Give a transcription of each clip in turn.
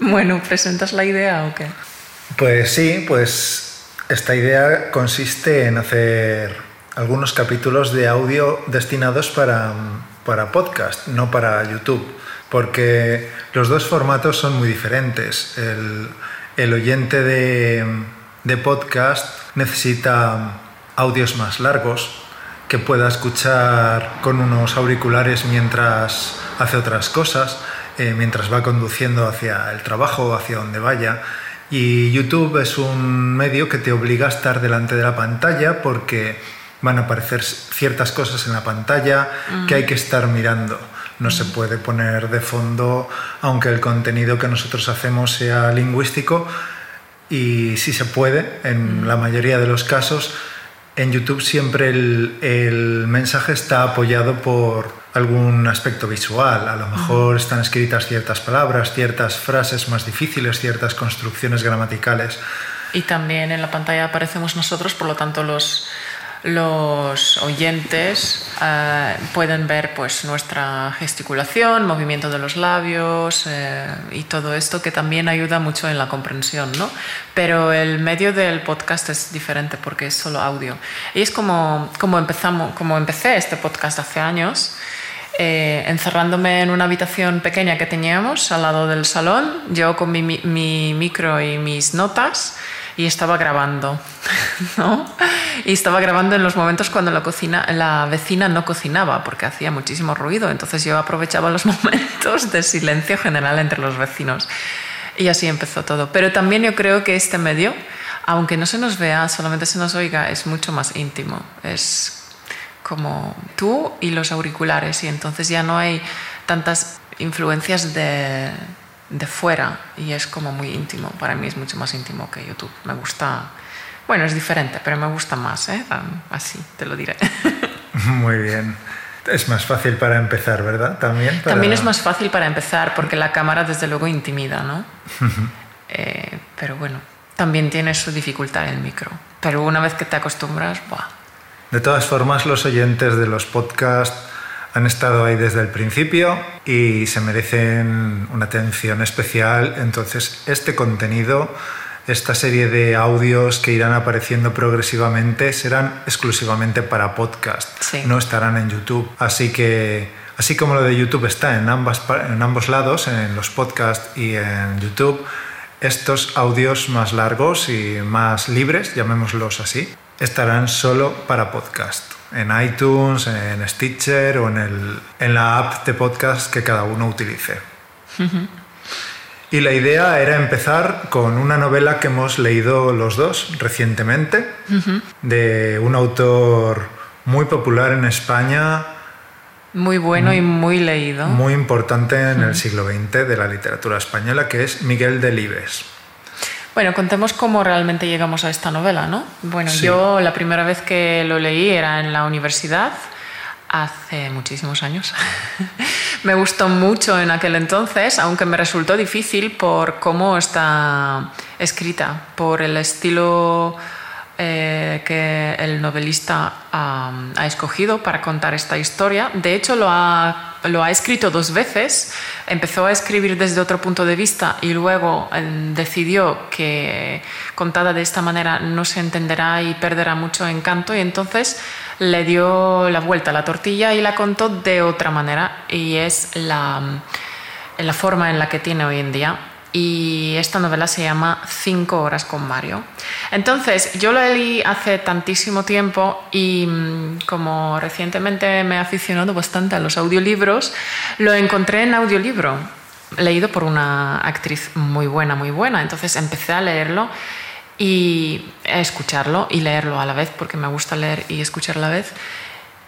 Bueno, ¿presentas la idea o qué? Pues sí, pues esta idea consiste en hacer algunos capítulos de audio destinados para, para podcast, no para YouTube, porque los dos formatos son muy diferentes. El, el oyente de, de podcast necesita audios más largos, que pueda escuchar con unos auriculares mientras hace otras cosas, eh, mientras va conduciendo hacia el trabajo o hacia donde vaya. Y YouTube es un medio que te obliga a estar delante de la pantalla porque van a aparecer ciertas cosas en la pantalla que hay que estar mirando. No se puede poner de fondo, aunque el contenido que nosotros hacemos sea lingüístico, y si se puede, en la mayoría de los casos, en YouTube siempre el, mensaje está apoyado por algún aspecto visual. A lo mejor están escritas ciertas palabras, ciertas frases más difíciles, ciertas construcciones gramaticales. Y también en la pantalla aparecemos nosotros, por lo tanto los, los oyentes eh, pueden ver pues, nuestra gesticulación, movimiento de los labios eh, y todo esto que también ayuda mucho en la comprensión. ¿no? Pero el medio del podcast es diferente porque es solo audio. Y es como, como, empezamos, como empecé este podcast hace años. Eh, encerrándome en una habitación pequeña que teníamos al lado del salón, yo con mi, mi micro y mis notas, y estaba grabando. Y estaba grabando en los momentos cuando la, cocina, la vecina no cocinaba porque hacía muchísimo ruido, entonces yo aprovechaba los momentos de silencio general entre los vecinos. Y así empezó todo. Pero también yo creo que este medio, aunque no se nos vea, solamente se nos oiga, es mucho más íntimo. Es como tú y los auriculares y entonces ya no hay tantas influencias de de fuera y es como muy íntimo. Para mí es mucho más íntimo que YouTube. Me gusta, bueno, es diferente, pero me gusta más, ¿eh? así te lo diré. Muy bien. Es más fácil para empezar, ¿verdad? También. También es más fácil para empezar porque la cámara desde luego intimida, ¿no? Eh, pero bueno, también tiene su dificultad el micro. Pero una vez que te acostumbras, ¡buah! De todas formas, los oyentes de los podcasts han estado ahí desde el principio y se merecen una atención especial. Entonces, este contenido, esta serie de audios que irán apareciendo progresivamente, serán exclusivamente para podcast, no estarán en YouTube. Así que, así como lo de YouTube está en, ambas, en ambos lados, en los podcasts y en YouTube, estos audios más largos y más libres, llamémoslos así, estarán solo para podcast en iTunes, en Stitcher o en, el, en la app de podcast que cada uno utilice. Y la idea era empezar con una novela que hemos leído los dos recientemente, de un autor muy popular en España. Muy bueno y muy leído. Muy importante en el siglo XX de la literatura española, que es Miguel Delibes. Bueno, contemos cómo realmente llegamos a esta novela, ¿no? Bueno, yo la primera vez que lo leí era en la universidad, hace muchísimos años. me gustó mucho en aquel entonces, aunque me resultó difícil por cómo está escrita, por el estilo eh, que el novelista ha escogido para contar esta historia. De hecho, lo ha, lo ha escrito dos veces. Empezó a escribir desde otro punto de vista y luego eh, decidió que contada de esta manera no se entenderá y perderá mucho encanto y entonces le dio la vuelta a la tortilla y la contó de otra manera y es la, la forma en la que tiene hoy en día y esta novela se llama Cinco horas con Mario. Entonces, yo lo leí hace tantísimo tiempo y mm, como recientemente me he aficionado bastante a los audiolibros, lo encontré en audiolibro, leído por una actriz muy buena, muy buena. Entonces empecé a leerlo y a escucharlo y leerlo a la vez, porque me gusta leer y escuchar a la vez.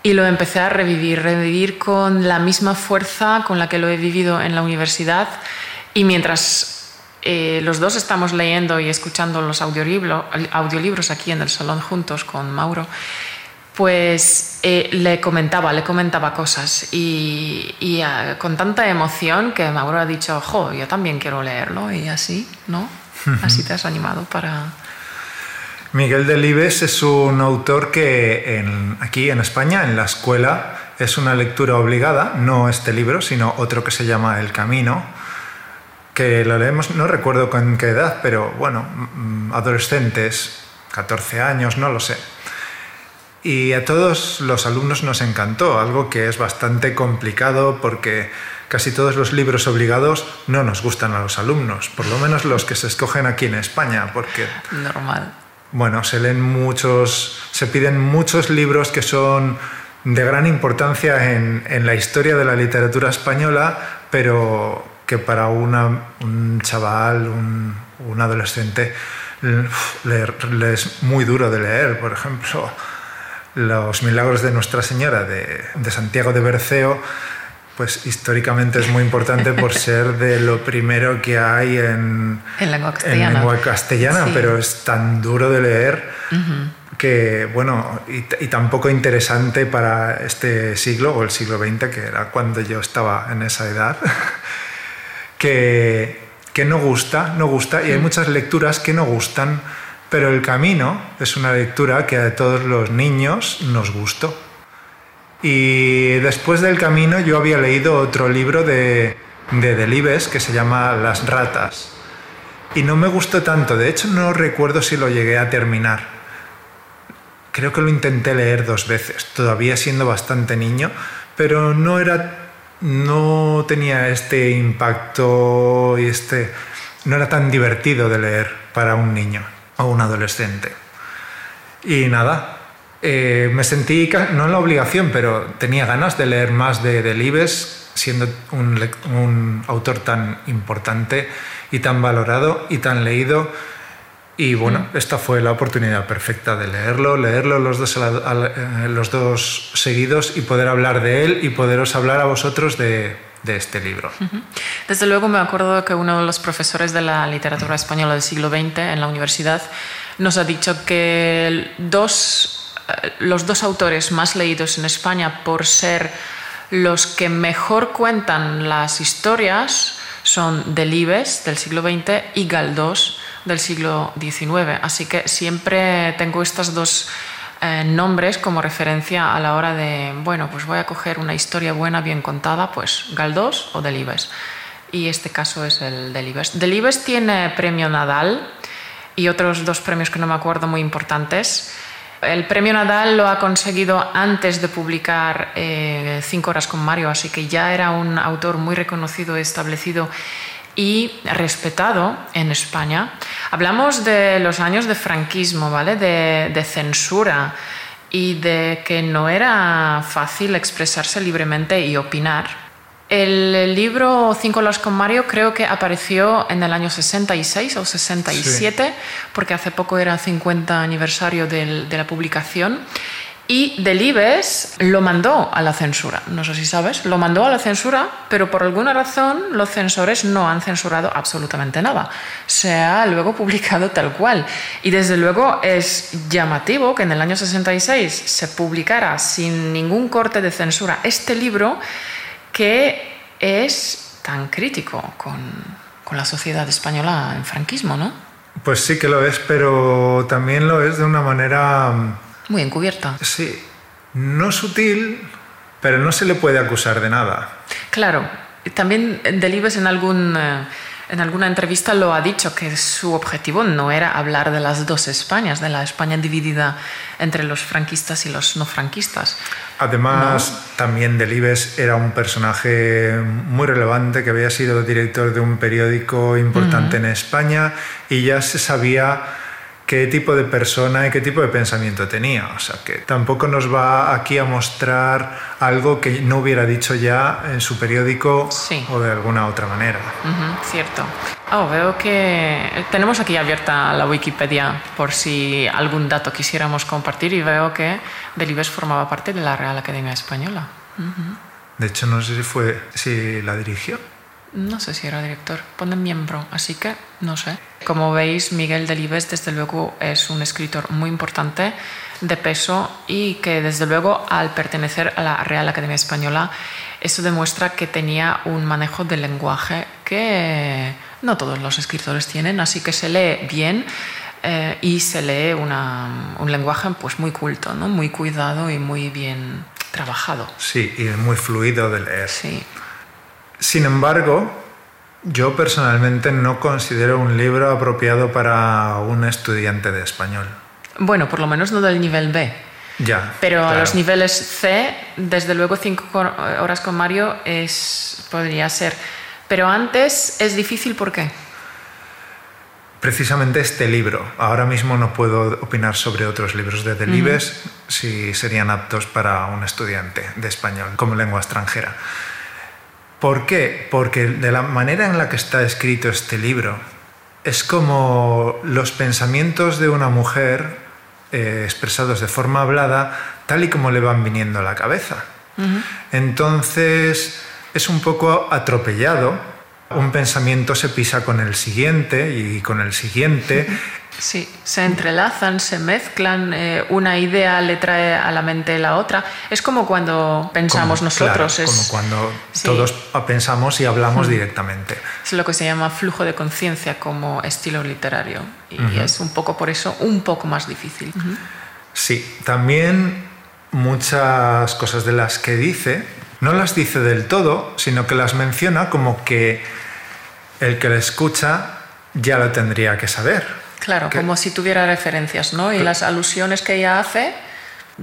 Y lo empecé a revivir, revivir con la misma fuerza con la que lo he vivido en la universidad. Y mientras eh, los dos estamos leyendo y escuchando los audiolibros aquí en el salón juntos con Mauro, pues eh, le comentaba, le comentaba cosas y, ah, con tanta emoción que Mauro ha dicho, jo, yo también quiero leerlo y así, ¿no? Así te has animado para... Miguel Delibes es un autor que aquí en España, en la escuela, es una lectura obligada, no este libro, sino otro que se llama El Camino, que lo leemos, no recuerdo con qué edad, pero bueno, mm, adolescentes, 14 años, no lo sé. Y a todos los alumnos nos encantó, algo que es bastante complicado porque casi todos los libros obligados no nos gustan a los alumnos, por lo menos los que se escogen aquí en España, porque... Normal. Bueno, se leen muchos, se piden muchos libros que son de gran importancia en, la historia de la literatura española, pero que para un chaval, un, adolescente, le, es muy duro de leer. Por ejemplo, Los Milagros de Nuestra Señora de, de Santiago de Berceo pues históricamente es muy importante por ser de lo primero que hay en, lengua castellana, lengua castellana pero es tan duro de leer que, bueno, y, y, tan poco interesante para este siglo o el siglo XX, que era cuando yo estaba en esa edad, que, que no gusta, no gusta, y hay muchas lecturas que no gustan, pero El Camino es una lectura que a todos los niños nos gustó. Y después del camino yo había leído otro libro de, de Delibes que se llama Las ratas. Y no me gustó tanto, de hecho no recuerdo si lo llegué a terminar. Creo que lo intenté leer dos veces, todavía siendo bastante niño, pero no era no tenía este impacto y este no era tan divertido de leer para un niño o un adolescente. Y nada, eh, me sentí, no en la obligación, pero tenía ganas de leer más de Delibes, siendo un, autor tan importante y tan valorado y tan leído. Y bueno, esta fue la oportunidad perfecta de leerlo, leerlo los dos, eh, los dos seguidos y poder hablar de él y poderos hablar a vosotros de, de este libro. Desde luego me acuerdo que uno de los profesores de la literatura española del siglo XX en la universidad nos ha dicho que dos los dos autores más leídos en España por ser los que mejor cuentan las historias son Delibes del siglo XX y Galdós del siglo XIX. Así que siempre tengo estos dos eh, nombres como referencia a la hora de, bueno, pues voy a coger una historia buena, bien contada, pues Galdós o Delibes. Y este caso es el Delibes. Delibes tiene premio Nadal y otros dos premios que no me acuerdo muy importantes. El premio Nadal lo ha conseguido antes de publicar eh, Cinco horas con Mario, así que ya era un autor muy reconocido, establecido y respetado en España. Hablamos de los años de franquismo, ¿vale? de censura y de que no era fácil expresarse libremente y opinar. El libro Cinco horas con Mario creo que apareció en el año 66 o 67, porque hace poco era el 50 aniversario de la publicación. Y Delibes lo mandó a la censura, no sé si sabes, lo mandó a la censura, pero por alguna razón los censores no han censurado absolutamente nada. Se ha luego publicado tal cual. Y desde luego es llamativo que en el año 66 se publicara sin ningún corte de censura este libro que es tan crítico con, la sociedad española en franquismo, ¿no? Pues sí que lo es, pero también lo es de una manera... Muy encubierta. Sí, no sutil, pero no se le puede acusar de nada. Claro, también Delibes en algún... Eh, en alguna entrevista lo ha dicho que su objetivo no era hablar de las dos Españas, de la España dividida entre los franquistas y los no franquistas. Además, también Delibes era un personaje muy relevante que había sido director de un periódico importante en España y ya se sabía qué tipo de persona y qué tipo de pensamiento tenía. O sea, que tampoco nos va aquí a mostrar algo que no hubiera dicho ya en su periódico o de alguna otra manera. cierto. Oh, veo que tenemos aquí abierta la Wikipedia por si algún dato quisiéramos compartir y veo que Delibes formaba parte de la Real Academia Española. De hecho, no sé si fue si la dirigió. No sé si era director, pone miembro, así que no sé. Como veis, Miguel Delibes desde luego es un escritor muy importante, de peso y que desde luego al pertenecer a la Real Academia Española, eso demuestra que tenía un manejo del lenguaje que no todos los escritores tienen, así que se lee bien. Eh, y se lee un lenguaje pues muy culto, ¿no? muy cuidado y muy bien trabajado. Sí, y muy fluido de leer. Sí. Sin embargo, Yo personalmente no considero un libro apropiado para un estudiante de español. Bueno, por lo menos no del nivel B. Ya. Pero a los niveles C, desde luego cinco horas con Mario es, podría ser. Pero antes es difícil, ¿por qué? Precisamente este libro. Ahora mismo no puedo opinar sobre otros libros de Delibes si serían aptos para un estudiante de español como lengua extranjera. ¿Por qué? Porque de la manera en la que está escrito este libro es como los pensamientos de una mujer eh, expresados de forma hablada tal y como le van viniendo a la cabeza. Entonces es un poco atropellado un pensamiento se pisa con el siguiente y con el siguiente. Sí, se entrelazan, se mezclan, eh, una idea le trae a la mente la otra. Es como cuando pensamos nosotros. es, como cuando todos pensamos y hablamos directamente. Es lo que se llama flujo de conciencia como estilo literario. Y es un poco por eso un poco más difícil. Sí, también muchas cosas de las que dice no las dice del todo, sino que las menciona como que el que le escucha ya lo tendría que saber. Claro, como si tuviera referencias, ¿no? Y las alusiones que ella hace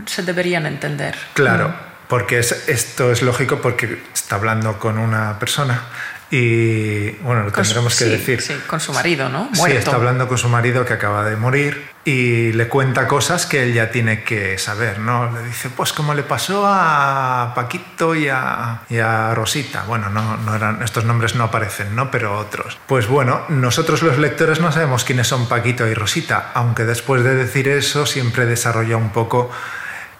se deberían entender. Claro, porque esto es lógico porque está hablando con una persona y bueno, lo tendremos que decir. Sí, con su marido, ¿no? Sí, está hablando con su marido que acaba de morir y le cuenta cosas que él ya tiene que saber, ¿no? Le dice, pues como le pasó a Paquito y a, y a Rosita. Bueno, no, no eran, estos nombres no aparecen, ¿no? Pero otros. Pues bueno, nosotros los lectores no sabemos quiénes son Paquito y Rosita, aunque después de decir eso siempre desarrolla un poco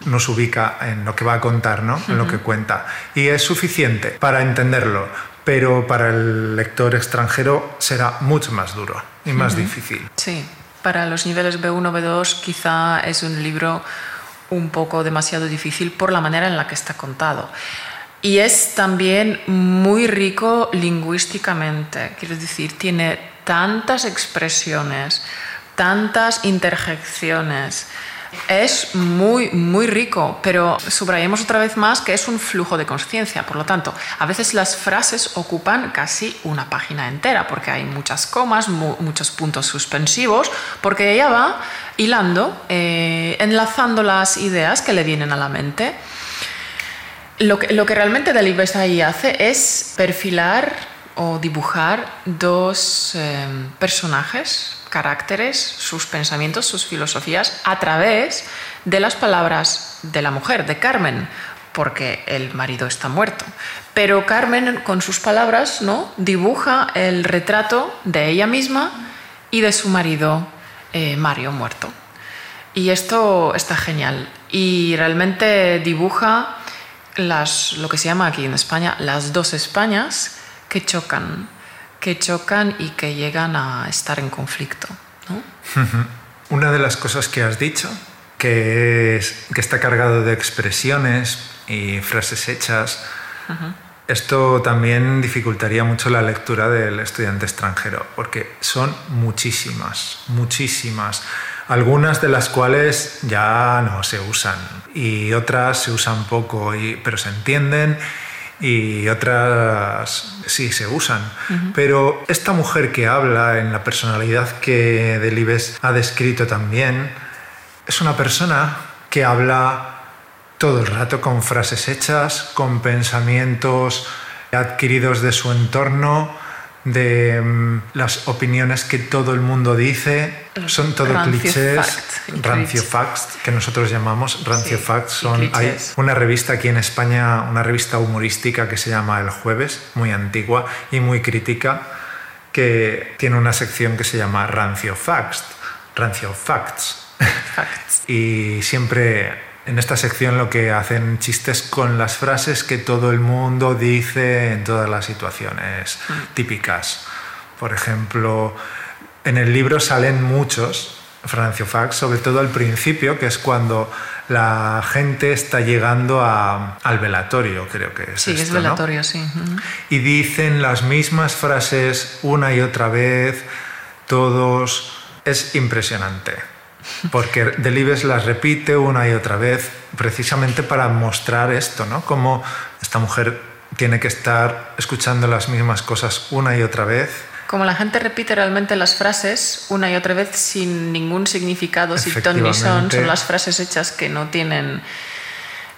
nos ubica en lo que va a contar, ¿no? en lo que cuenta. Y es suficiente para entenderlo pero para el lector extranjero será mucho más duro y más difícil. Sí, para los niveles B1, B2 quizá es un libro un poco demasiado difícil por la manera en la que está contado. Y es también muy rico lingüísticamente, quiero decir, tiene tantas expresiones, tantas interjecciones, es muy, muy rico, pero subrayemos otra vez más que es un flujo de conciencia. Por lo tanto, a veces las frases ocupan casi una página entera, porque hay muchas comas, muchos puntos suspensivos, porque ella va hilando, eh, enlazando las ideas que le vienen a la mente. Lo que, realmente Delibes ahí hace es perfilar o dibujar dos eh, personajes caracteres, sus pensamientos, sus filosofías a través de las palabras de la mujer, de Carmen, porque el marido está muerto. Pero Carmen, con sus palabras, ¿no? dibuja el retrato de ella misma y de su marido eh, Mario muerto. Y esto está genial. Y realmente dibuja las, lo que se llama aquí en España las dos Españas que chocan que chocan y que llegan a estar en conflicto. Una de las cosas que has dicho, que, es, que está cargado de expresiones y frases hechas, esto también dificultaría mucho la lectura del estudiante extranjero, porque son muchísimas, muchísimas. Algunas de las cuales ya no se usan y otras se usan poco, pero se entienden y otras sí se usan. Pero esta mujer que habla en la personalidad que Delibes ha descrito también, es una persona que habla todo el rato con frases hechas, con pensamientos adquiridos de su entorno, de mm, las opiniones que todo el mundo dice, son todo clichés, rancio facts, que nosotros llamamos rancio facts. Son, hay una revista aquí en España, una revista humorística que se llama El Jueves, muy antigua y muy crítica, que tiene una sección que se llama rancio facts, rancio facts. facts. y siempre en esta sección lo que hacen chistes con las frases que todo el mundo dice en todas las situaciones mm. típicas. Por ejemplo, en el libro salen muchos Francio Fax, sobre todo al principio, que es cuando la gente está llegando al velatorio, creo que es. Sí, es velatorio, sí. Y dicen las mismas frases una y otra vez, todos. Es impresionante porque Delibes las repite una y otra vez precisamente para mostrar esto, ¿no? Cómo esta mujer tiene que estar escuchando las mismas cosas una y otra vez. Como la gente repite realmente las frases una y otra vez sin ningún significado, sin ton ni son, son las frases hechas que no tienen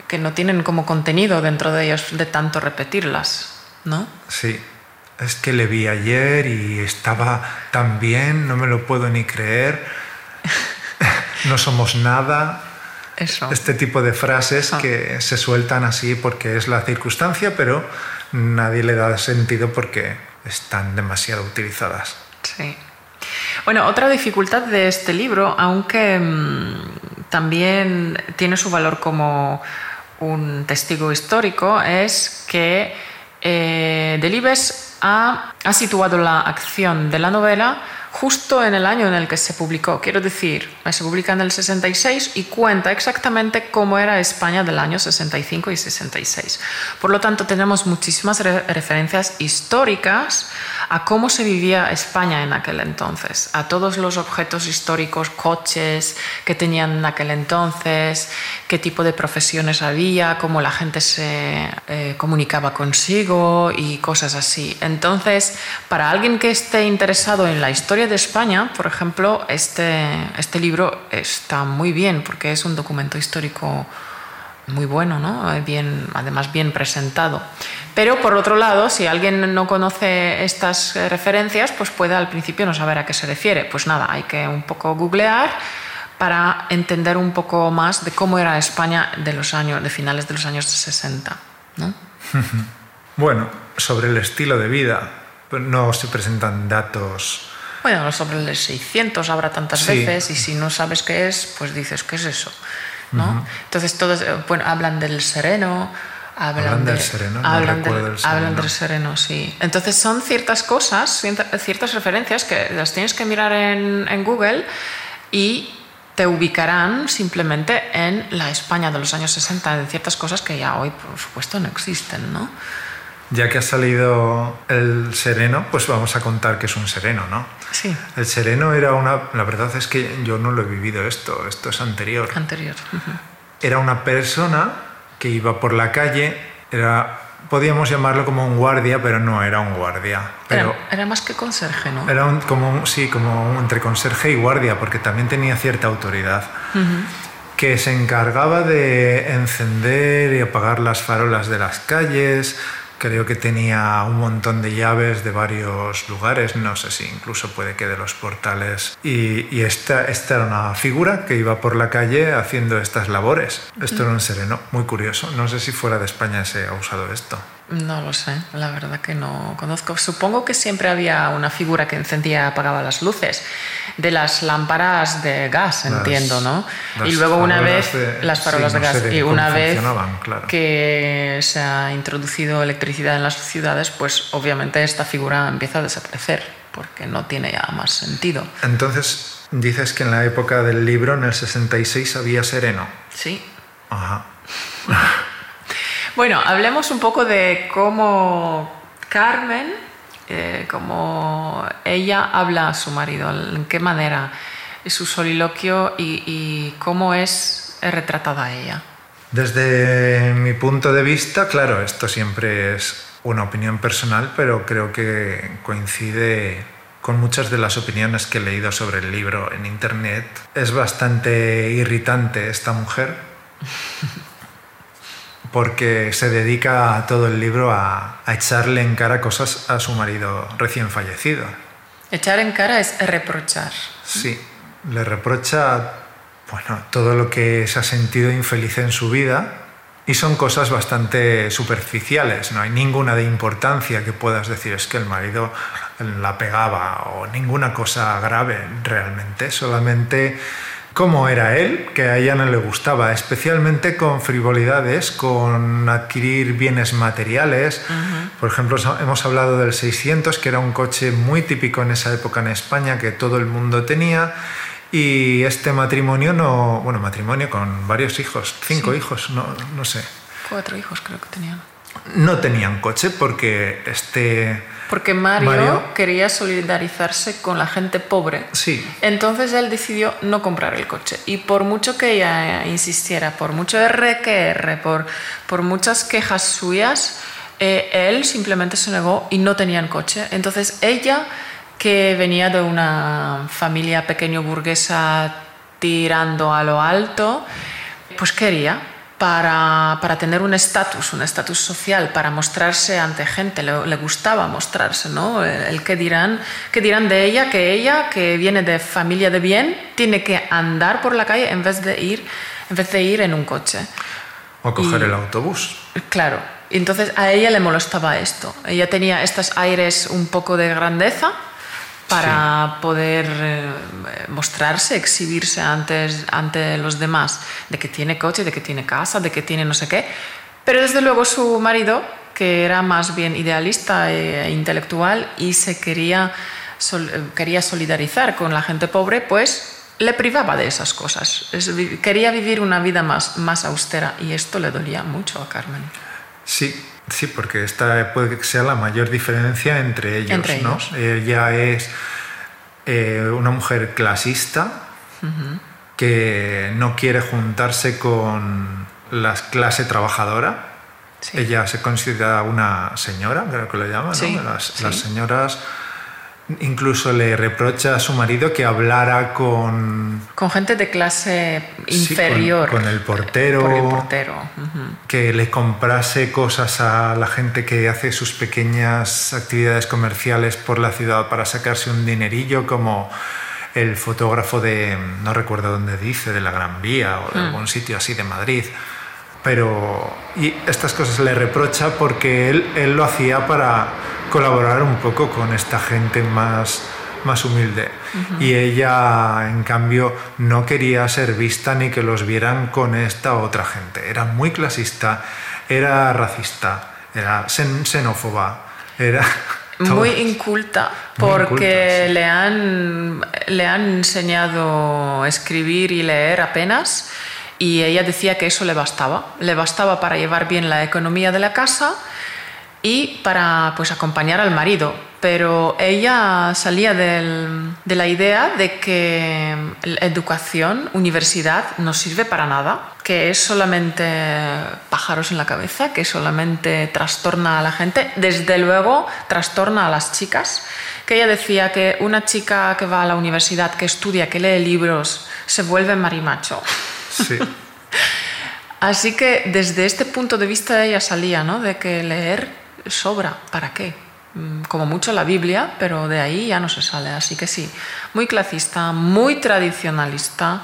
que no tienen como contenido dentro de ellos de tanto repetirlas, ¿no? Sí. Es que le vi ayer y estaba tan bien, no me lo puedo ni creer. No somos nada. Eso. Este tipo de frases Ah. que se sueltan así porque es la circunstancia, pero nadie le da sentido porque están demasiado utilizadas. Sí. Bueno, otra dificultad de este libro, aunque mm, también tiene su valor como un testigo histórico, es que eh, Delibes ha, ha situado la acción de la novela justo en el año en el que se publicó. Quiero decir, se publica en el 66 y cuenta exactamente cómo era España del año 65 y 66. Por lo tanto, tenemos muchísimas re- referencias históricas a cómo se vivía España en aquel entonces, a todos los objetos históricos, coches que tenían en aquel entonces, qué tipo de profesiones había, cómo la gente se eh, comunicaba consigo y cosas así. Entonces, para alguien que esté interesado en la historia de España, por ejemplo, este, este libro está muy bien porque es un documento histórico muy bueno, ¿no? Bien, además bien presentado. Pero por otro lado, si alguien no conoce estas referencias, pues puede al principio no saber a qué se refiere. Pues nada, hay que un poco googlear para entender un poco más de cómo era España de los años, de finales de los años 60, ¿no? Bueno, sobre el estilo de vida, no se presentan datos. Bueno, sobre el 600 habrá tantas Sí. veces y si no sabes qué es, pues dices, ¿qué es eso? ¿No? Entonces todos eh, bueno, hablan del sereno, hablan, Hablan del de- sereno, no hablan, del, del sereno. hablan del sereno, sí. Entonces son ciertas cosas, cierta- ciertas referencias que las tienes que mirar en, en Google y te ubicarán simplemente en la España de los años 60, en ciertas cosas que ya hoy, por supuesto, no existen, ¿no? Ya que ha salido el sereno, pues vamos a contar que es un sereno, ¿no? Sí, El sereno era una... La verdad es que yo no lo he vivido esto, esto es anterior. anterior. Era una persona que iba por la calle, era... Podíamos llamarlo como un guardia, pero no era un guardia. Pero Era, era más que conserje, ¿no? era un- como un- sí, como un- entre conserje y guardia, porque también tenía cierta autoridad. que se encargaba de encender y apagar las farolas de las calles. Creo que tenía un montón de llaves de varios lugares, no sé si incluso puede que de los portales. Y, esta era una figura que iba por la calle haciendo estas labores. Esto era un sereno, muy curioso. No sé si fuera de España se ha usado esto. No lo sé, la verdad que no conozco. Supongo que siempre había una figura que encendía y apagaba las luces de las lámparas de gas, Las- entiendo, ¿no? Y luego una vez de- las farolas sí, de no gas y una vez claro. que se ha introducido electricidad en las ciudades, pues obviamente esta figura empieza a desaparecer porque no tiene ya más sentido. Entonces, dices que en la época del libro, en el 66, había sereno. Sí. Ajá. Bueno, hablemos un poco de cómo Carmen, eh, cómo ella habla a su marido, en qué manera es su soliloquio y, y cómo es retratada ella. Desde mi punto de vista, claro, esto siempre es una opinión personal, pero creo que coincide con muchas de las opiniones que he leído sobre el libro en internet. Es bastante irritante esta mujer porque se dedica todo el libro a, a echarle en cara cosas a su marido recién fallecido. Echar en cara es reprochar. Sí, le reprocha bueno, todo lo que se ha sentido infeliz en su vida y son cosas bastante superficiales, no hay ninguna de importancia que puedas decir es que el marido la pegaba o ninguna cosa grave realmente, solamente cómo era él, que a ella no le gustaba, especialmente con frivolidades, con adquirir bienes materiales. Por ejemplo, hemos hablado del 600, que era un coche muy típico en esa época en España, que todo el mundo tenía. Y este matrimonio no, bueno, matrimonio con varios hijos, cinco Sí. hijos, no, no sé. Cuatro hijos creo que tenían. No tenían coche porque este... Porque Mario, Mario- quería solidarizarse con la gente pobre. Sí, Entonces él decidió no comprar el coche. Y por mucho que ella insistiera, por mucho R que R, por, por muchas quejas suyas, Eh, él simplemente se negó y no tenían coche. Entonces ella, que venía de una familia pequeño burguesa tirando a lo alto, pues quería para, para tener un estatus, un estatus social, para mostrarse ante gente, le, gustaba mostrarse, ¿no? El, que dirán, que dirán de ella, que ella, que viene de familia de bien, tiene que andar por la calle en vez de ir, en, vez de ir en un coche. O coger el autobús. Claro. Entonces a ella le molestaba esto. Ella tenía estos aires un poco de grandeza, para poder eh, mostrarse, exhibirse antes, ante los demás, de que tiene coche, de que tiene casa, de que tiene no sé qué. Pero desde luego su marido, que era más bien idealista e intelectual y se quería, quería solidarizar con la gente pobre, pues le privaba de esas cosas. quería vivir una vida más, más austera y esto le dolía mucho a Carmen. Sí, Sí, porque esta puede que sea la mayor diferencia entre ellos. ¿no? Ella es eh, una mujer clasista que no quiere juntarse con la clase trabajadora. Ella se considera una señora, creo que lo llaman, ¿no? las, las señoras Incluso le reprocha a su marido que hablara con... Con gente de clase inferior. con, el portero. el portero. Que le comprase cosas a la gente que hace sus pequeñas actividades comerciales por la ciudad para sacarse un dinerillo, como el fotógrafo de, no recuerdo dónde dice, de la Gran Vía o de mm. algún sitio así de Madrid. Pero y estas cosas le reprocha porque él, él lo hacía para colaborar un poco con esta gente más, más humilde. Y ella, en cambio, no quería ser vista ni que los vieran con esta otra gente. Era muy clasista, era racista, era xenófoba, era... Muy inculta, porque le, han, le han enseñado a escribir y leer apenas, y ella decía que eso le bastaba. Le bastaba para llevar bien la economía de la casa y para pues acompañar al marido. Pero ella salía del, de la idea de que la educación, universidad, no sirve para nada, que es solamente pájaros en la cabeza, que solamente trastorna a la gente, desde luego trastorna a las chicas, que ella decía que una chica que va a la universidad, que estudia, que lee libros, se vuelve marimacho. Sí. Así que desde este punto de vista ella salía, ¿no? De que leer sobra, ¿para qué? Mm, como mucho la Biblia, pero de ahí ya no se sale. Así que sí, muy clasista, muy tradicionalista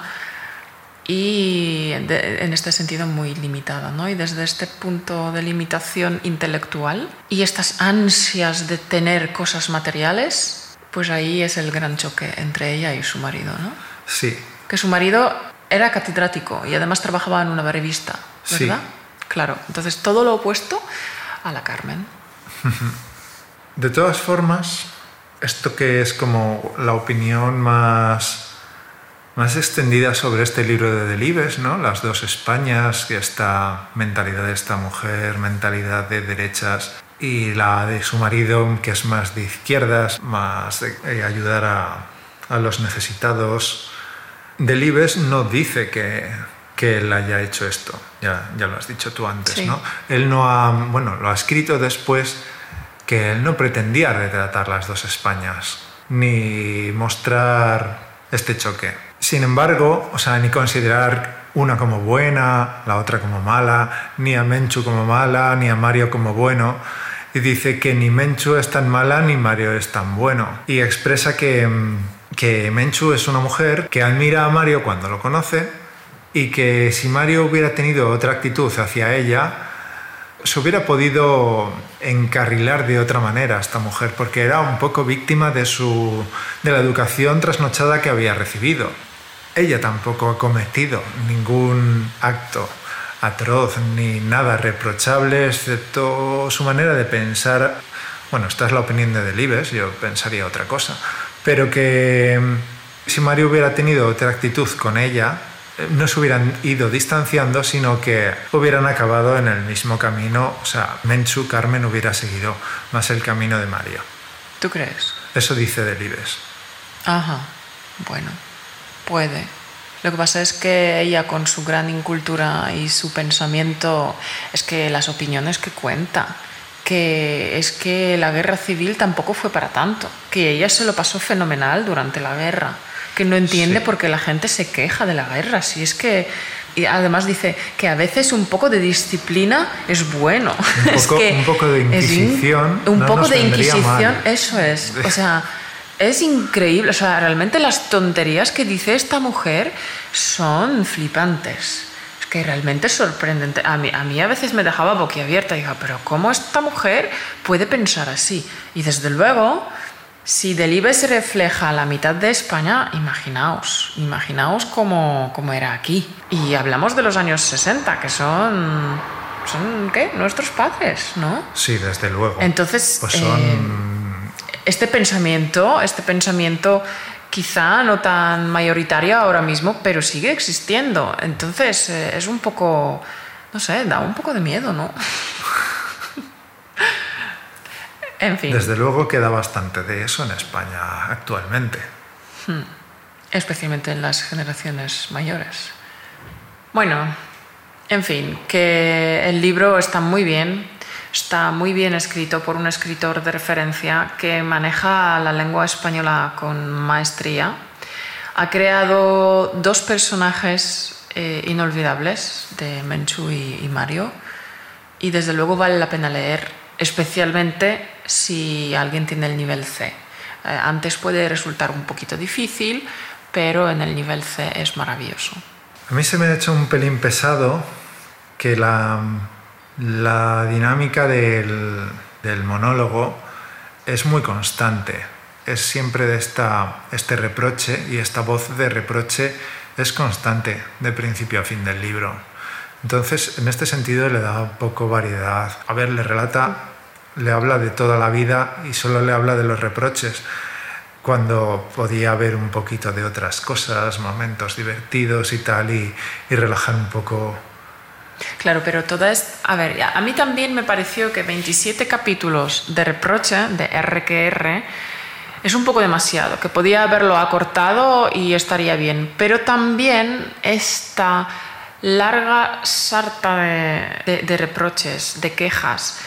y en este sentido muy limitada. ¿no? Y desde este punto de limitación intelectual y estas ansias de tener cosas materiales, pues ahí es el gran choque entre ella y su marido. ¿no? Sí. Que su marido era catedrático y además trabajaba en una revista, ¿verdad? Claro, entonces todo lo opuesto a la Carmen. De todas formas, esto que es como la opinión más, más extendida sobre este libro de Delibes, ¿no? Las dos Españas, que esta mentalidad de esta mujer, mentalidad de derechas, y la de su marido, que es más de izquierdas, más de eh, ayudar a, a los necesitados. Delibes no dice que, que él haya hecho esto. Ya, ya lo has dicho tú antes, ¿no? Él no ha, bueno, lo ha escrito después que él no pretendía retratar las dos Españas, ni mostrar este choque. Sin embargo, o sea, ni considerar una como buena, la otra como mala, ni a Menchu como mala, ni a Mario como bueno. Y dice que ni Menchu es tan mala ni Mario es tan bueno. Y expresa que, que Menchu es una mujer que admira a Mario cuando lo conoce y que si Mario hubiera tenido otra actitud hacia ella, se hubiera podido encarrilar de otra manera a esta mujer, porque era un poco víctima de, su, de la educación trasnochada que había recibido. Ella tampoco ha cometido ningún acto atroz ni nada reprochable, excepto su manera de pensar. Bueno, esta es la opinión de Delibes, yo pensaría otra cosa. Pero que si Mario hubiera tenido otra actitud con ella, no se hubieran ido distanciando, sino que hubieran acabado en el mismo camino. O sea, Menchu, Carmen hubiera seguido más el camino de Mario. ¿Tú crees? Eso dice Delibes. Ajá, bueno, puede. Lo que pasa es que ella con su gran incultura y su pensamiento, es que las opiniones que cuenta que es que la guerra civil tampoco fue para tanto, que ella se lo pasó fenomenal durante la guerra, que no entiende por qué la gente se queja de la guerra, si es que y además dice que a veces un poco de disciplina es bueno. Un poco, un poco de inquisición. un poco de inquisición, eso es. O sea, es increíble. O sea, realmente las tonterías que dice esta mujer son flipantes. Es que realmente es sorprendente. A mí, a mí a veces me dejaba boquiabierta. Digo, pero ¿cómo esta mujer puede pensar así? Y desde luego si Delibes refleja la mitad de España, imaginaos, imaginaos cómo, cómo, era aquí. Y hablamos de los años 60, que son, son ¿qué? Nuestros padres, ¿no? Sí, desde luego. Entonces, pues son... eh, este pensamiento, este pensamiento quizá no tan mayoritario ahora mismo, pero sigue existiendo. Entonces, eh, es un poco, no sé, da un poco de miedo, ¿no? En fin. Desde luego queda bastante de eso en España actualmente. Hmm. Especialmente en las generaciones mayores. Bueno, en fin, que el libro está muy bien, está muy bien escrito por un escritor de referencia que maneja la lengua española con maestría. Ha creado dos personajes eh, inolvidables de Menchu y, y Mario y desde luego vale la pena leer, especialmente si alguien tiene el nivel C. Eh, antes puede resultar un poquito difícil, pero en el nivel C es maravilloso. A mí se me ha hecho un pelín pesado que la, la dinámica del, del, monólogo es muy constante. Es siempre de esta, este reproche y esta voz de reproche es constante de principio a fin del libro. Entonces, en este sentido le da poco variedad. A ver, le relata le habla de toda la vida y solo le habla de los reproches, cuando podía haber un poquito de otras cosas, momentos divertidos y tal, y, y relajar un poco. Claro, pero toda es... A ver, a mí también me pareció que 27 capítulos de reproche, de RQR, es un poco demasiado, que podía haberlo acortado y estaría bien, pero también esta larga sarta de, de, de reproches, de quejas,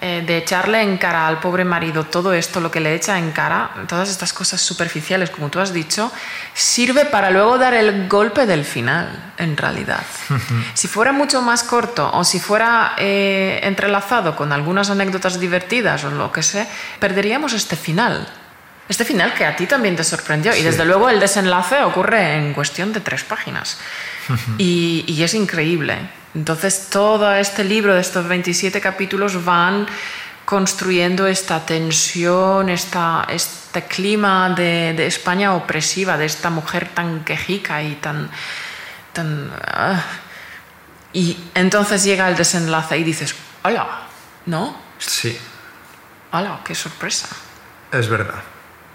eh, de echarle en cara al pobre marido todo esto, lo que le echa en cara, todas estas cosas superficiales, como tú has dicho, sirve para luego dar el golpe del final, en realidad. si fuera mucho más corto o si fuera eh, entrelazado con algunas anécdotas divertidas o lo que sé, perderíamos este final. Este final que a ti también te sorprendió. Sí. Y desde luego el desenlace ocurre en cuestión de tres páginas. Y, y es increíble. Entonces todo este libro de estos 27 capítulos van construyendo esta tensión, esta, este clima de, de, España opresiva, de esta mujer tan quejica y tan... tan uh, y entonces llega el desenlace y dices, hola, ¿no? Sí. Hola, qué sorpresa. Es verdad,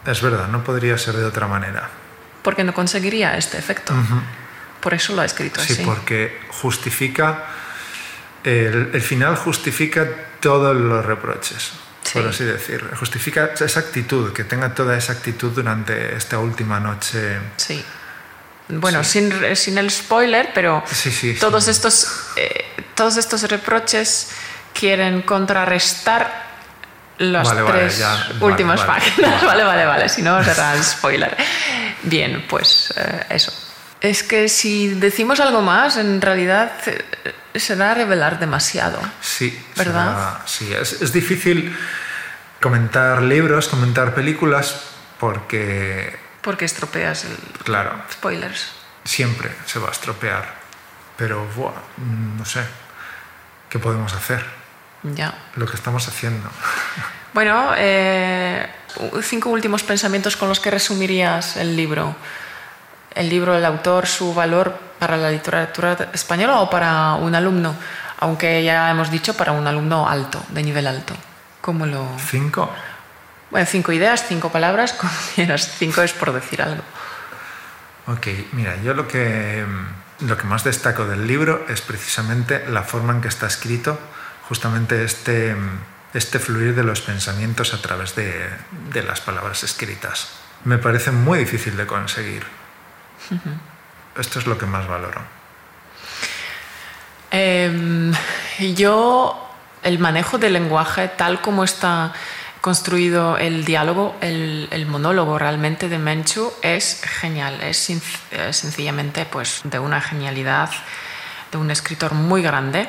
es verdad, no podría ser de otra manera. Porque no conseguiría este efecto. Uh -huh. Por eso lo ha escrito sí, así. Sí, porque justifica, el, el, final justifica todos los reproches, sí. por así decirlo. Justifica esa actitud, que tenga toda esa actitud durante esta última noche. Sí. Bueno, sí. Sin, sin, el spoiler, pero sí, todos, Estos, eh, todos estos reproches quieren contrarrestar las vale, tres vale, ya, últimas vale, páginas. Vale, vale, vale, si no será el spoiler. Bien, pues eh, eso. Es que si decimos algo más, en realidad eh, será revelar demasiado. Sí, ¿verdad? Será, sí, es, es, difícil comentar libros, comentar películas, porque. Porque estropeas el. Claro. Spoilers. Siempre se va a estropear. Pero, buah, no sé. ¿Qué podemos hacer? Ya. Lo que estamos haciendo. Bueno, eh, cinco últimos pensamientos con los que resumirías el libro el libro, el autor, su valor para la literatura española o para un alumno, aunque ya hemos dicho para un alumno alto, de nivel alto. ¿Cómo lo...? ¿Cinco? Bueno, cinco ideas, cinco palabras, como quieras. Cinco es por decir algo. Ok, mira, yo lo que, lo que más destaco del libro es precisamente la forma en que está escrito, justamente este, este fluir de los pensamientos a través de, de las palabras escritas. Me parece muy difícil de conseguir. Esto es lo que más valoro. Eh, yo el manejo del lenguaje tal como está construido el diálogo, el, monólogo realmente de Menchu es genial, es, sencillamente pues, de una genialidad de un escritor muy grande.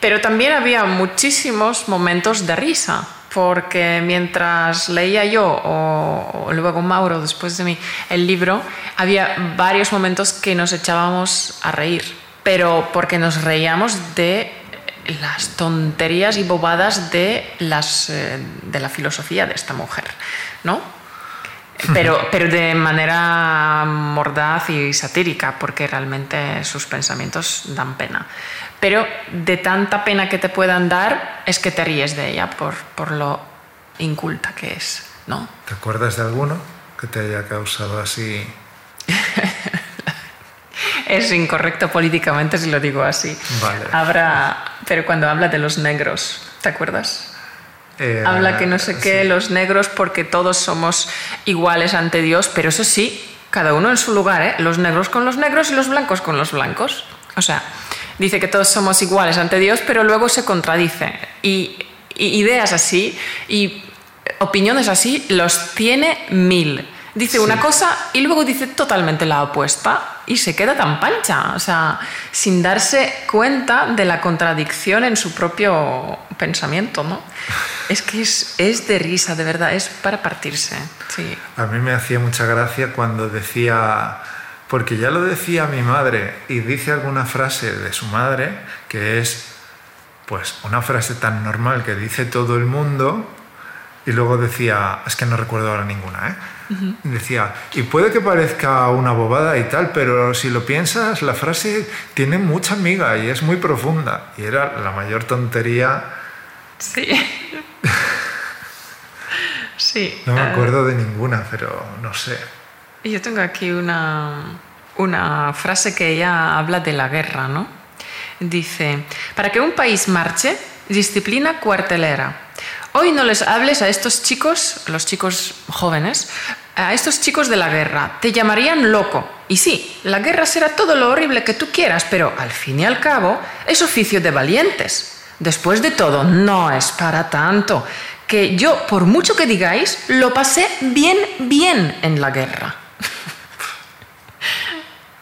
Pero también había muchísimos momentos de risa, porque mientras leía yo o, luego Mauro después de mí el libro, había varios momentos que nos echábamos a reír, pero porque nos reíamos de las tonterías y bobadas de, las, eh, de la filosofía de esta mujer, ¿no? Pero, pero de manera mordaz y satírica, porque realmente sus pensamientos dan pena. Pero de tanta pena que te puedan dar, es que te ríes de ella por, por lo inculta que es, ¿no? ¿Te acuerdas de alguno que te haya causado así es incorrecto políticamente si lo digo así. Vale. Habrá, pero cuando habla de los negros, ¿te acuerdas? Eh, habla que no sé qué, los negros porque todos somos iguales ante Dios, pero eso sí, cada uno en su lugar, ¿eh? los negros con los negros y los blancos con los blancos. O sea, dice que todos somos iguales ante Dios, pero luego se contradice. y ideas así y opiniones así los tiene mil dice una cosa y luego dice totalmente la opuesta y se queda tan pancha, o sea, sin darse cuenta de la contradicción en su propio pensamiento, ¿no? Es que es, es de risa, de verdad, es para partirse. Sí. A mí me hacía mucha gracia cuando decía, porque ya lo decía mi madre y dice alguna frase de su madre que es, pues, una frase tan normal que dice todo el mundo y luego decía, es que no recuerdo ahora ninguna, ¿eh? Decía, y puede que parezca una bobada y tal, pero si lo piensas, la frase tiene mucha miga y es muy profunda. Y era la mayor tontería. Sí. sí. No me eh, acuerdo de ninguna, pero no sé. Yo tengo aquí una, una frase que ella habla de la guerra, ¿no? Dice, para que un país marche, disciplina cuartelera Hoy no les hables a estos chicos, los chicos jóvenes, a estos chicos de la guerra. Te llamarían loco. Y sí, la guerra será todo lo horrible que tú quieras, pero al fin y al cabo es oficio de valientes. Después de todo, no es para tanto. Que yo, por mucho que digáis, lo pasé bien, bien en la guerra.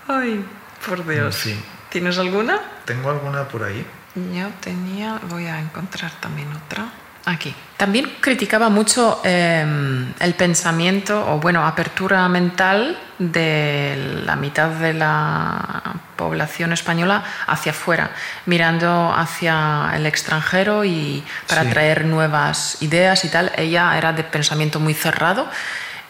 Ay, por Dios. Sí. ¿Tienes alguna? Tengo alguna por ahí. Yo tenía, voy a encontrar también otra. Aquí. También criticaba mucho em, el pensamiento, o bueno, apertura mental de la mitad de la población española hacia afuera, mirando hacia el extranjero y para traer nuevas ideas y tal. Ella era de pensamiento muy cerrado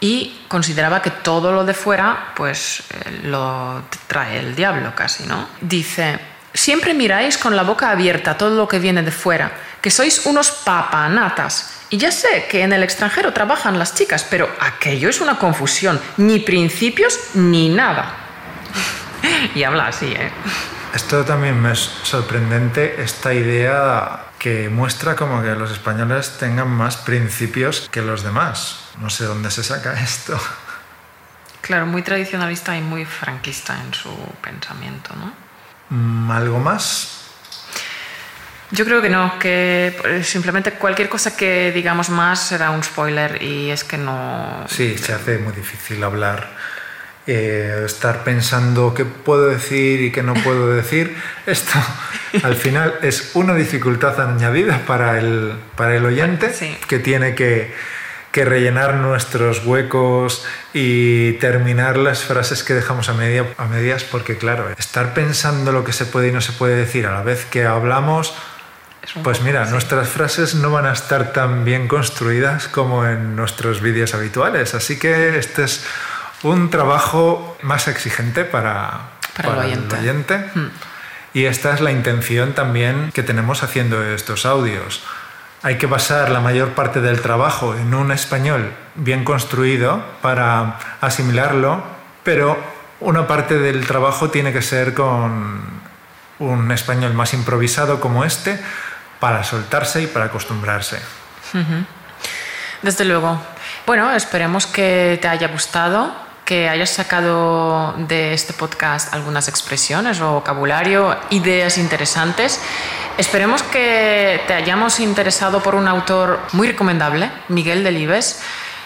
y consideraba que todo lo de fuera, pues eh, lo trae el diablo casi, ¿no? Dice, siempre miráis con la boca abierta todo lo que viene de fuera que sois unos papanatas. Y ya sé que en el extranjero trabajan las chicas, pero aquello es una confusión, ni principios ni nada. y habla así, ¿eh? Esto también me es sorprendente, esta idea que muestra como que los españoles tengan más principios que los demás. No sé dónde se saca esto. Claro, muy tradicionalista y muy franquista en su pensamiento, ¿no? Mm, ¿Algo más? Yo creo que no, que simplemente cualquier cosa que digamos más será un spoiler y es que no... Sí, se hace muy difícil hablar, eh, estar pensando qué puedo decir y qué no puedo decir. Esto al final es una dificultad añadida para el, para el oyente que tiene que, que, rellenar nuestros huecos y terminar las frases que dejamos a, media, a medias porque claro, estar pensando lo que se puede y no se puede decir a la vez que hablamos pues mira, nuestras frases no van a estar tan bien construidas como en nuestros vídeos habituales, así que este es un trabajo más exigente para, para, el oyente. Hmm. Y esta es la intención también que tenemos haciendo estos audios. Hay que basar la mayor parte del trabajo en un español bien construido para asimilarlo, pero una parte del trabajo tiene que ser con un español más improvisado como este, para soltarse y para acostumbrarse. Desde luego. Bueno, esperemos que te haya gustado que hayas sacado de este podcast algunas expresiones o vocabulario, ideas interesantes. Esperemos que te hayamos interesado por un autor muy recomendable, Miguel Delibes.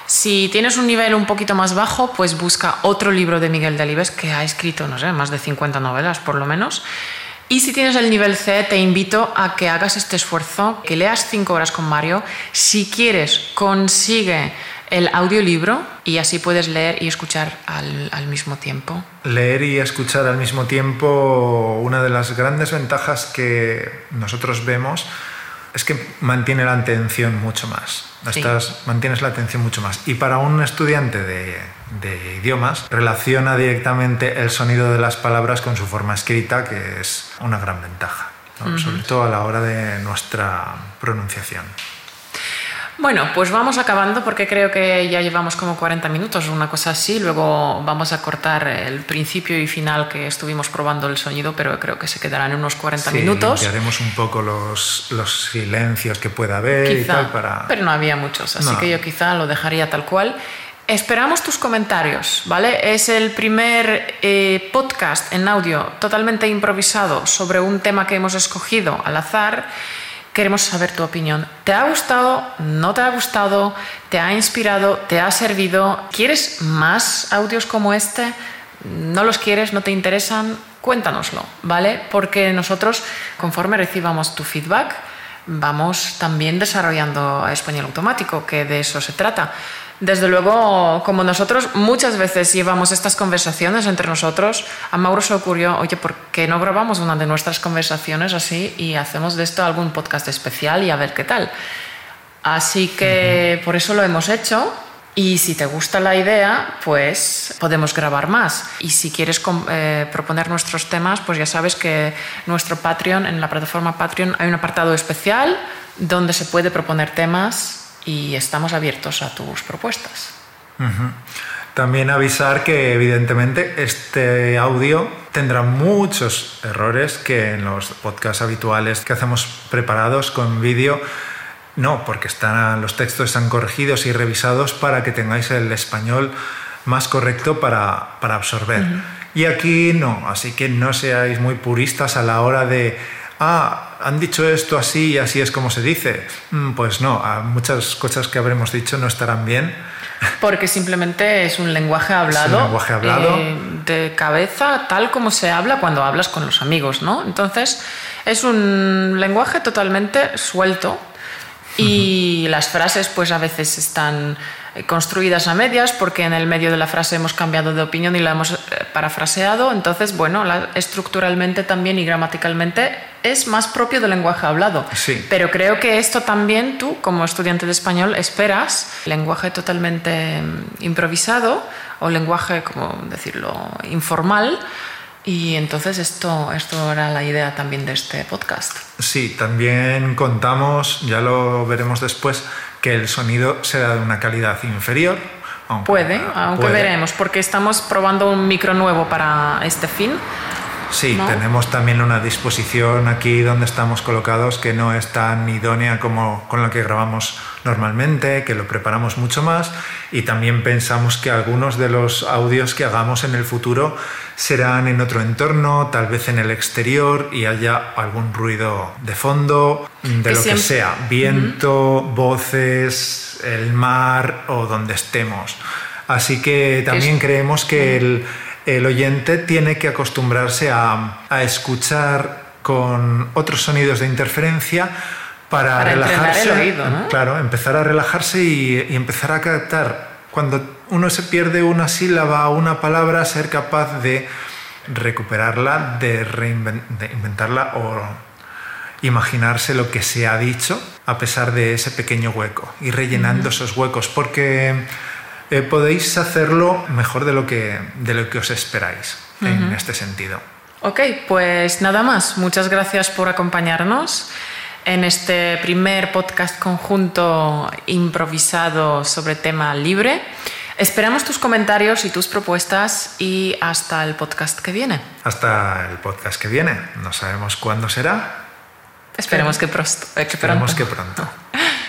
Si tienes un nivel un poquito más bajo, pues busca otro libro de Miguel Delibes que ha escrito, no sé, más de 50 novelas por lo menos. Y si tienes el nivel C, te invito a que hagas este esfuerzo, que leas 5 horas con Mario. Si quieres, consigue el audiolibro y así puedes leer y escuchar al, al, mismo tiempo. Leer y escuchar al mismo tiempo, una de las grandes ventajas que nosotros vemos es que mantiene la atención mucho más. Estás, Mantienes la atención mucho más. Y para un estudiante de, de, idiomas, relaciona directamente el sonido de las palabras con su forma escrita, que es una gran ventaja, sobre todo a la hora de nuestra pronunciación. Bueno, pues vamos acabando porque creo que ya llevamos como 40 minutos, una cosa así. Luego vamos a cortar el principio y final que estuvimos probando el sonido, pero creo que se quedarán unos 40 sí, minutos. haremos un poco los, los, silencios que pueda haber quizá, y tal para... Pero no había muchos, así no. que yo quizá lo dejaría tal cual. Esperamos tus comentarios, ¿vale? Es el primer eh, podcast en audio totalmente improvisado sobre un tema que hemos escogido al azar queremos saber tu opinión. ¿Te ha gustado? ¿No te ha gustado? ¿Te ha inspirado? ¿Te ha servido? ¿Quieres más audios como este? ¿No los quieres? ¿No te interesan? Cuéntanoslo, ¿vale? Porque nosotros, conforme recibamos tu feedback, vamos también desarrollando español automático, que de eso se trata. Desde luego, como nosotros muchas veces llevamos estas conversaciones entre nosotros, a Mauro se ocurrió, oye, ¿por qué no grabamos una de nuestras conversaciones así y hacemos de esto algún podcast especial y a ver qué tal? Así que uh -huh. por eso lo hemos hecho. Y si te gusta la idea, pues podemos grabar más. Y si quieres eh, proponer nuestros temas, pues ya sabes que nuestro Patreon, en la plataforma Patreon, hay un apartado especial donde se puede proponer temas y estamos abiertos a tus propuestas. Uh -huh. También avisar que evidentemente este audio tendrá muchos errores que en los podcasts habituales que hacemos preparados con vídeo no, porque están, los textos están corregidos y revisados para que tengáis el español más correcto para, para absorber. Uh -huh. Y aquí no, así que no seáis muy puristas a la hora de, ah, han dicho esto así y así es como se dice. Pues no, muchas cosas que habremos dicho no estarán bien. Porque simplemente es un lenguaje hablado, un lenguaje hablado. Eh, de cabeza, tal como se habla cuando hablas con los amigos, ¿no? Entonces, es un lenguaje totalmente suelto y uh -huh. las frases pues a veces están construidas a medias porque en el medio de la frase hemos cambiado de opinión y la hemos parafraseado. Entonces, bueno, la, estructuralmente también y gramaticalmente es más propio del lenguaje hablado. Sí. Pero creo que esto también tú, como estudiante de español, esperas lenguaje totalmente improvisado o lenguaje, como decirlo, informal. Y entonces esto, esto era la idea también de este podcast. Sí, también contamos, ya lo veremos después, que el sonido será de una calidad inferior. Aunque, puede, aunque puede. veremos, porque estamos probando un micro nuevo para este fin. Sí, ¿no? tenemos también una disposición aquí donde estamos colocados que no es tan idónea como con la que grabamos normalmente, que lo preparamos mucho más y también pensamos que algunos de los audios que hagamos en el futuro serán en otro entorno, tal vez en el exterior y haya algún ruido de fondo, de que lo siempre... que sea, viento, uh -huh. voces, el mar o donde estemos. Así que también es... creemos que el el oyente tiene que acostumbrarse a, a escuchar con otros sonidos de interferencia para, para relajarse. El oído, ¿no? Claro, empezar a relajarse y, y, empezar a captar. Cuando uno se pierde una sílaba o una palabra, ser capaz de recuperarla, de, de inventarla o imaginarse lo que se ha dicho a pesar de ese pequeño hueco y rellenando uh -huh. esos huecos. Porque eh, podéis hacerlo mejor de lo que, de lo que os esperáis uh -huh. en este sentido. Ok, pues nada más. Muchas gracias por acompañarnos en este primer podcast conjunto improvisado sobre tema libre. Esperamos tus comentarios y tus propuestas y hasta el podcast que viene. Hasta el podcast que viene. No sabemos cuándo será. Esperemos que, pronto, eh, que Esperemos que pronto.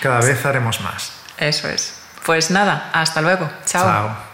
Cada vez haremos más. Eso es. Pues nada, hasta luego. Chao. Chao.